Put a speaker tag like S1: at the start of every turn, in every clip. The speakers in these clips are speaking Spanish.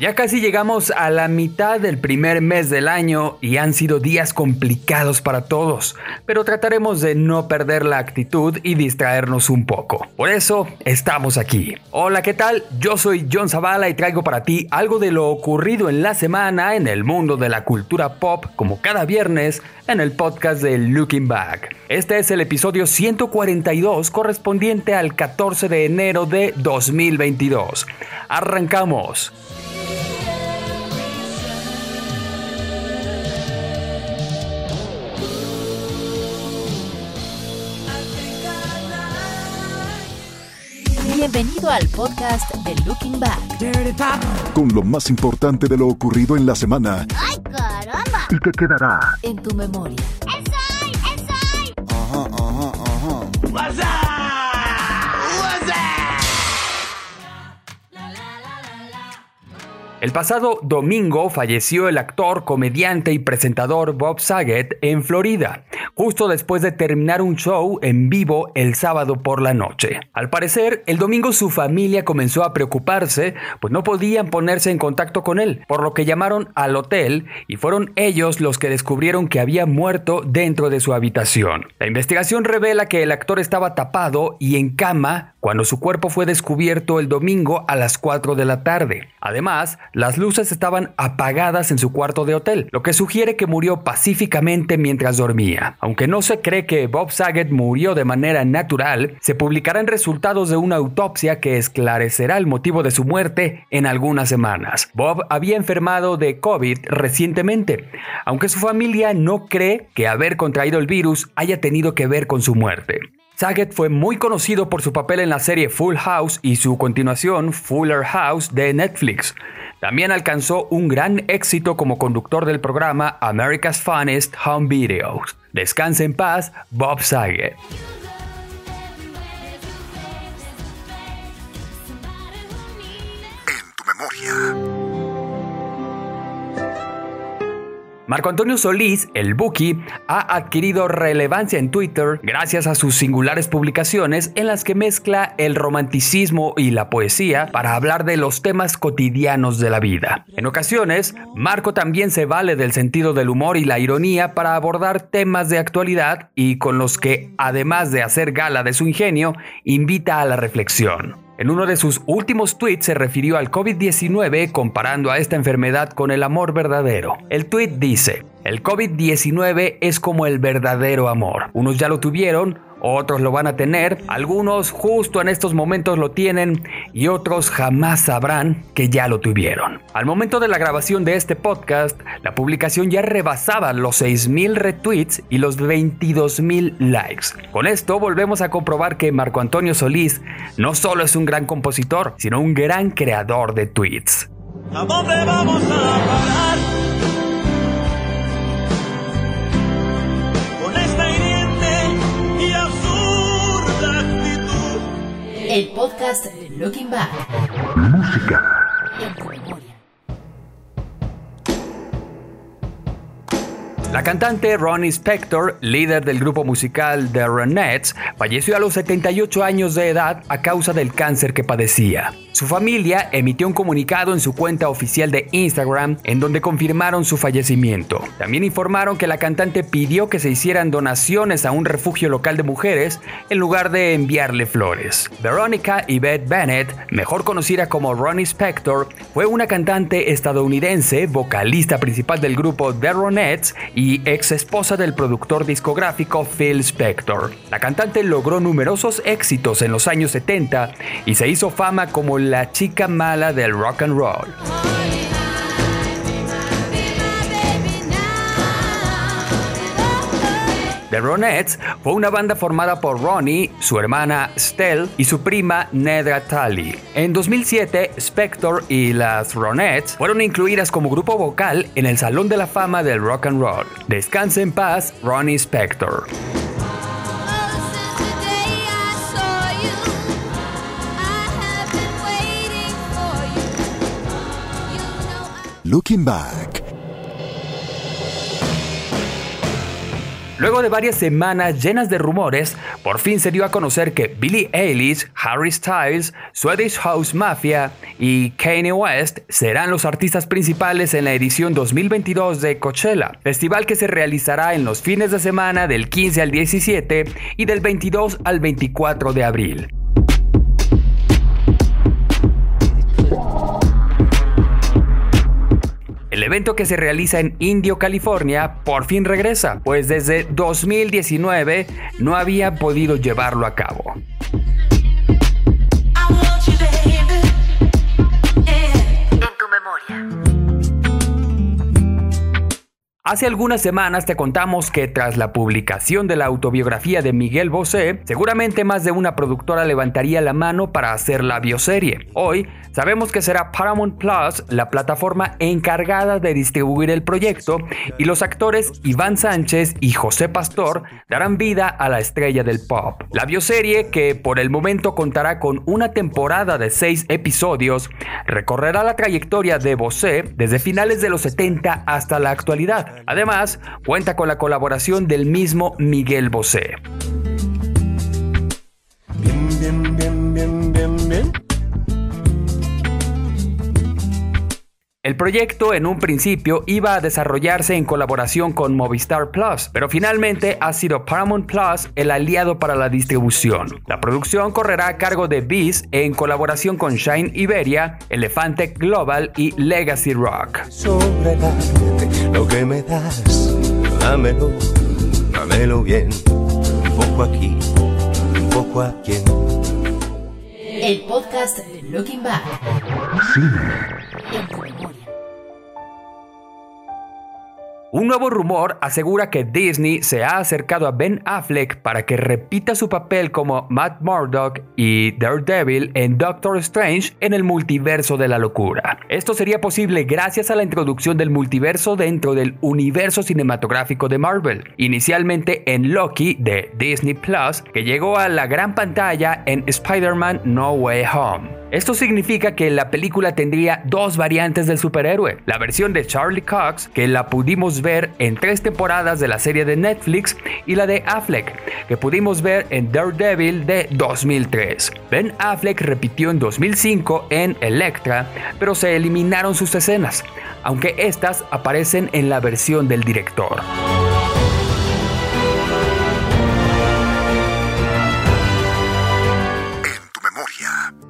S1: Ya casi llegamos a la mitad del primer mes del año y han sido días complicados para todos, pero trataremos de no perder la actitud y distraernos un poco. Por eso estamos aquí. Hola, ¿qué tal? Yo soy John Zavala y traigo para ti algo de lo ocurrido en la semana en el mundo de la cultura pop, como cada viernes en el podcast de Looking Back. Este es el episodio 142 correspondiente al 14 de enero de 2022. Arrancamos.
S2: Bienvenido al podcast de Looking Back.
S3: Con lo más importante de lo ocurrido en la semana
S4: ¡Ay, caramba!
S3: y que quedará
S2: En tu memoria.
S4: ¡Esoy! ¡Esoy!
S1: El pasado domingo falleció el actor, comediante y presentador Bob Saget en Florida, justo después de terminar un show en vivo el sábado por la noche. Al parecer, el domingo su familia comenzó a preocuparse, pues no podían ponerse en contacto con él, por lo que llamaron al hotel y fueron ellos los que descubrieron que había muerto dentro de su habitación. La investigación revela que el actor estaba tapado y en cama cuando su cuerpo fue descubierto el domingo a las 4 de la tarde. Además, las luces estaban apagadas en su cuarto de hotel, lo que sugiere que murió pacíficamente mientras dormía. Aunque no se cree que Bob Saget murió de manera natural, se publicarán resultados de una autopsia que esclarecerá el motivo de su muerte en algunas semanas. Bob había enfermado de COVID recientemente, aunque su familia no cree que haber contraído el virus haya tenido que ver con su muerte. Saget fue muy conocido por su papel en la serie Full House y su continuación Fuller House de Netflix. También alcanzó un gran éxito como conductor del programa America's Funniest Home Videos. Descanse en paz, Bob Saget.
S3: en tu memoria.
S1: Marco Antonio Solís, el Buki, ha adquirido relevancia en Twitter gracias a sus singulares publicaciones en las que mezcla el romanticismo y la poesía para hablar de los temas cotidianos de la vida. En ocasiones, Marco también se vale del sentido del humor y la ironía para abordar temas de actualidad y con los que, además de hacer gala de su ingenio, invita a la reflexión. En uno de sus últimos tweets se refirió al COVID-19 comparando a esta enfermedad con el amor verdadero. El tweet dice, el COVID-19 es como el verdadero amor. Unos ya lo tuvieron, otros lo van a tener, algunos justo en estos momentos lo tienen y otros jamás sabrán que ya lo tuvieron. Al momento de la grabación de este podcast, la publicación ya rebasaba los 6.000 retweets y los 22.000 likes. Con esto volvemos a comprobar que Marco Antonio Solís no solo es un gran compositor, sino un gran creador de tweets.
S5: ¿A dónde vamos a parar?
S2: El podcast de Looking Back.
S3: Música.
S2: En tu memoria.
S1: La cantante Ronnie Spector, líder del grupo musical The Ronettes, falleció a los 78 años de edad a causa del cáncer que padecía. Su familia emitió un comunicado en su cuenta oficial de Instagram en donde confirmaron su fallecimiento. También informaron que la cantante pidió que se hicieran donaciones a un refugio local de mujeres en lugar de enviarle flores. Veronica Yvette Bennett, mejor conocida como Ronnie Spector, fue una cantante estadounidense, vocalista principal del grupo The Ronettes y ex esposa del productor discográfico Phil Spector. La cantante logró numerosos éxitos en los años 70 y se hizo fama como la chica mala del rock and roll. The Ronettes fue una banda formada por Ronnie, su hermana Stell y su prima Nedra Talley. En 2007, Spector y las Ronettes fueron incluidas como grupo vocal en el Salón de la Fama del Rock and Roll. Descanse en paz, Ronnie Spector.
S3: Looking Back.
S1: Luego de varias semanas llenas de rumores, por fin se dio a conocer que Billie Eilish, Harry Styles, Swedish House Mafia y Kanye West serán los artistas principales en la edición 2022 de Coachella, festival que se realizará en los fines de semana del 15 al 17 y del 22 al 24 de abril. Evento que se realiza en Indio, California, por fin regresa, pues desde 2019 no había podido llevarlo a cabo. Hace algunas semanas te contamos que tras la publicación de la autobiografía de Miguel Bosé, seguramente más de una productora levantaría la mano para hacer la bioserie. Hoy sabemos que será Paramount Plus la plataforma encargada de distribuir el proyecto y los actores Iván Sánchez y José Pastor darán vida a la estrella del pop. La bioserie, que por el momento contará con una temporada de seis episodios, recorrerá la trayectoria de Bosé desde finales de los 70 hasta la actualidad. Además, cuenta con la colaboración del mismo Miguel Bosé.
S5: Bien, bien, bien,
S1: El proyecto en un principio iba a desarrollarse en colaboración con Movistar Plus, pero finalmente ha sido Paramount Plus el aliado para la distribución. La producción correrá a cargo de Viz en colaboración con Shine Iberia, Elefante Global y Legacy Rock.
S6: sobre lo que me das. Dámelo, dámelo bien. Un poco aquí, un poco aquí.
S2: El podcast de Looking Back.
S1: Un nuevo rumor asegura que Disney se ha acercado a Ben Affleck para que repita su papel como Matt Murdock y Daredevil en Doctor Strange en el multiverso de la locura. Esto sería posible gracias a la introducción del multiverso dentro del universo cinematográfico de Marvel, inicialmente en Loki de Disney Plus, que llegó a la gran pantalla en Spider-Man No Way Home. Esto significa que la película tendría dos variantes del superhéroe. La versión de Charlie Cox, que la pudimos ver en tres temporadas de la serie de Netflix, y la de Affleck, que pudimos ver en Daredevil de 2003. Ben Affleck repitió en 2005 en Electra, pero se eliminaron sus escenas, aunque estas aparecen en la versión del director.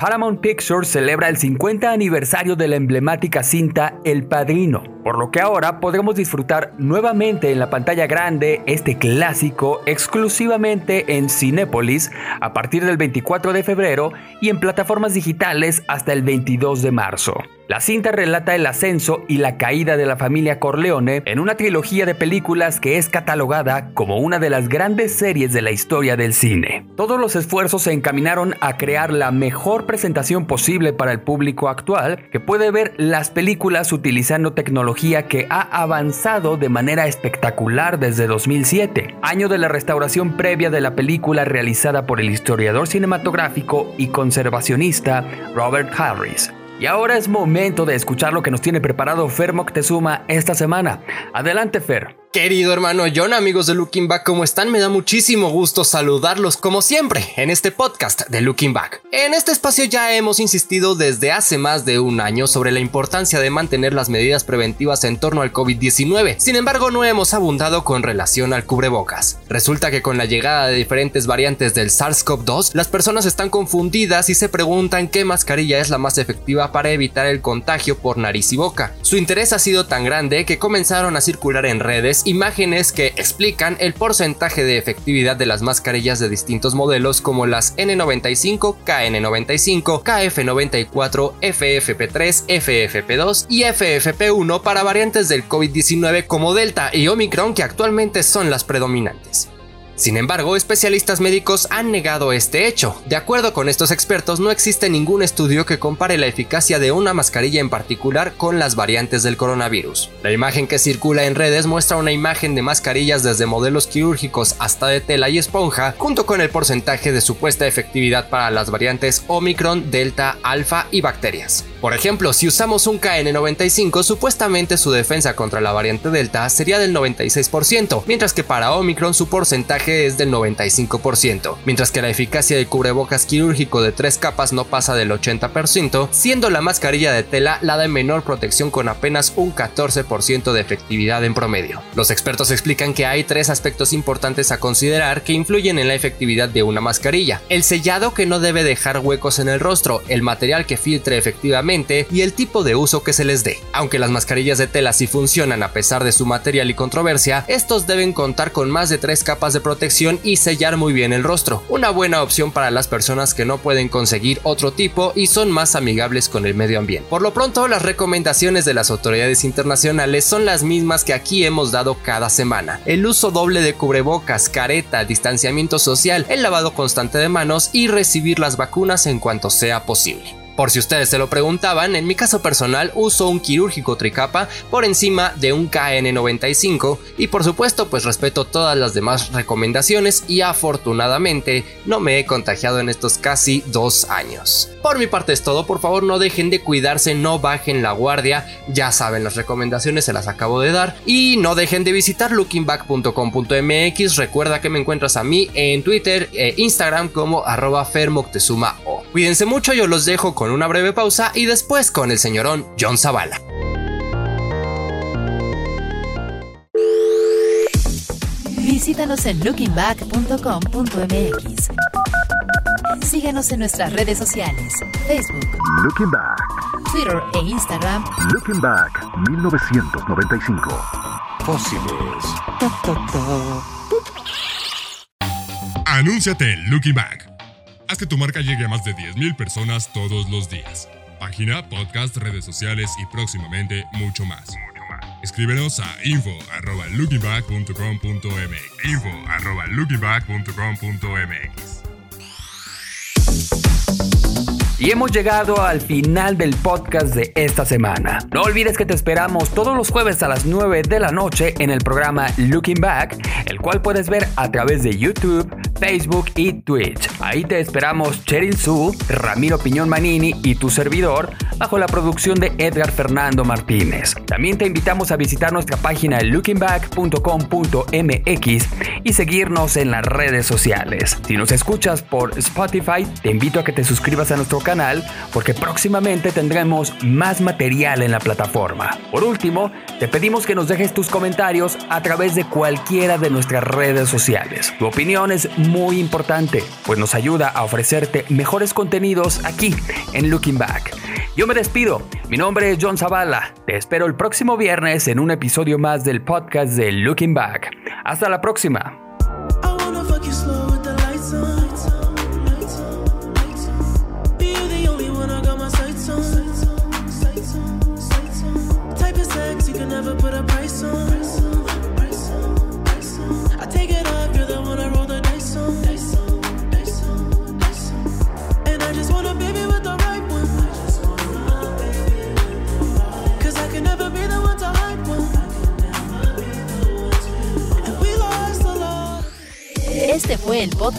S1: Paramount Pictures celebra el 50 aniversario de la emblemática cinta El Padrino, por lo que ahora podremos disfrutar nuevamente en la pantalla grande este clásico exclusivamente en Cinépolis a partir del 24 de febrero y en plataformas digitales hasta el 22 de marzo. La cinta relata el ascenso y la caída de la familia Corleone en una trilogía de películas que es catalogada como una de las grandes series de la historia del cine. Todos los esfuerzos se encaminaron a crear la mejor presentación posible para el público actual que puede ver las películas utilizando tecnología que ha avanzado de manera espectacular desde 2007, año de la restauración previa de la película realizada por el historiador cinematográfico y conservacionista Robert Harris. Y ahora es momento de escuchar lo que nos tiene preparado Fer Moctezuma esta semana. Adelante Fer.
S7: Querido hermano John, amigos de Looking Back, ¿cómo están? Me da muchísimo gusto saludarlos como siempre en este podcast de Looking Back. En este espacio ya hemos insistido desde hace más de un año sobre la importancia de mantener las medidas preventivas en torno al COVID-19. Sin embargo, no hemos abundado con relación al cubrebocas. Resulta que con la llegada de diferentes variantes del SARS-CoV-2, las personas están confundidas y se preguntan qué mascarilla es la más efectiva para evitar el contagio por nariz y boca. Su interés ha sido tan grande que comenzaron a circular en redes imágenes que explican el porcentaje de efectividad de las mascarillas de distintos modelos como las N95, KN95, KF94, FFP3, FFP2 y FFP1 para variantes del COVID-19 como Delta y Omicron que actualmente son las predominantes. Sin embargo, especialistas médicos han negado este hecho. De acuerdo con estos expertos, no existe ningún estudio que compare la eficacia de una mascarilla en particular con las variantes del coronavirus. La imagen que circula en redes muestra una imagen de mascarillas desde modelos quirúrgicos hasta de tela y esponja, junto con el porcentaje de supuesta efectividad para las variantes Omicron, Delta, Alpha y bacterias. Por ejemplo, si usamos un KN95, supuestamente su defensa contra la variante Delta sería del 96%, mientras que para Omicron su porcentaje es del 95%, mientras que la eficacia del cubrebocas quirúrgico de tres capas no pasa del 80%, siendo la mascarilla de tela la de menor protección con apenas un 14% de efectividad en promedio. Los expertos explican que hay tres aspectos importantes a considerar que influyen en la efectividad de una mascarilla. El sellado que no debe dejar huecos en el rostro, el material que filtre efectivamente y el tipo de uso que se les dé. Aunque las mascarillas de tela sí funcionan a pesar de su material y controversia, estos deben contar con más de tres capas de protección y sellar muy bien el rostro. Una buena opción para las personas que no pueden conseguir otro tipo y son más amigables con el medio ambiente. Por lo pronto, las recomendaciones de las autoridades internacionales son las mismas que aquí hemos dado cada semana. El uso doble de cubrebocas, careta, distanciamiento social, el lavado constante de manos y recibir las vacunas en cuanto sea posible. Por si ustedes se lo preguntaban, en mi caso personal uso un quirúrgico tricapa por encima de un KN95 y por supuesto pues respeto todas las demás recomendaciones y afortunadamente no me he contagiado en estos casi dos años. Por mi parte es todo, por favor no dejen de cuidarse, no bajen la guardia, ya saben las recomendaciones se las acabo de dar y no dejen de visitar lookingback.com.mx, recuerda que me encuentras a mí en Twitter e Instagram como arroba fermoctezuma o. Cuídense mucho, yo los dejo con una breve pausa y después con el señorón John Zavala.
S2: Visítanos en lookingback.com.mx. Síguenos en nuestras redes sociales, Facebook,
S3: Looking Back,
S2: Twitter e Instagram
S3: Looking Back 1995.
S5: Fósiles.
S8: Anúnciate en Looking Back. Haz que tu marca llegue a más de 10.000 personas todos los días. Página, podcast, redes sociales y próximamente mucho más. Escríbenos a info@lookingback.com.mx. info@lookingback.com.mx.
S1: Y hemos llegado al final del podcast de esta semana. No olvides que te esperamos todos los jueves a las 9 de la noche en el programa Looking Back, el cual puedes ver a través de YouTube, Facebook y Twitch. Ahí te esperamos Cheryl Su, Ramiro Piñón Manini y tu servidor, bajo la producción de Edgar Fernando Martínez. También te invitamos a visitar nuestra página lookingback.com.mx y seguirnos en las redes sociales. Si nos escuchas por Spotify, te invito a que te suscribas a nuestro canal porque próximamente tendremos más material en la plataforma. Por último, te pedimos que nos dejes tus comentarios a través de cualquiera de nuestras redes sociales. Tu opinión es muy importante, pues nos ayuda a ofrecerte mejores contenidos aquí en Looking Back. Yo me despido, mi nombre es John Zavala, te espero el próximo viernes en un episodio más del podcast de Looking Back. Hasta la próxima.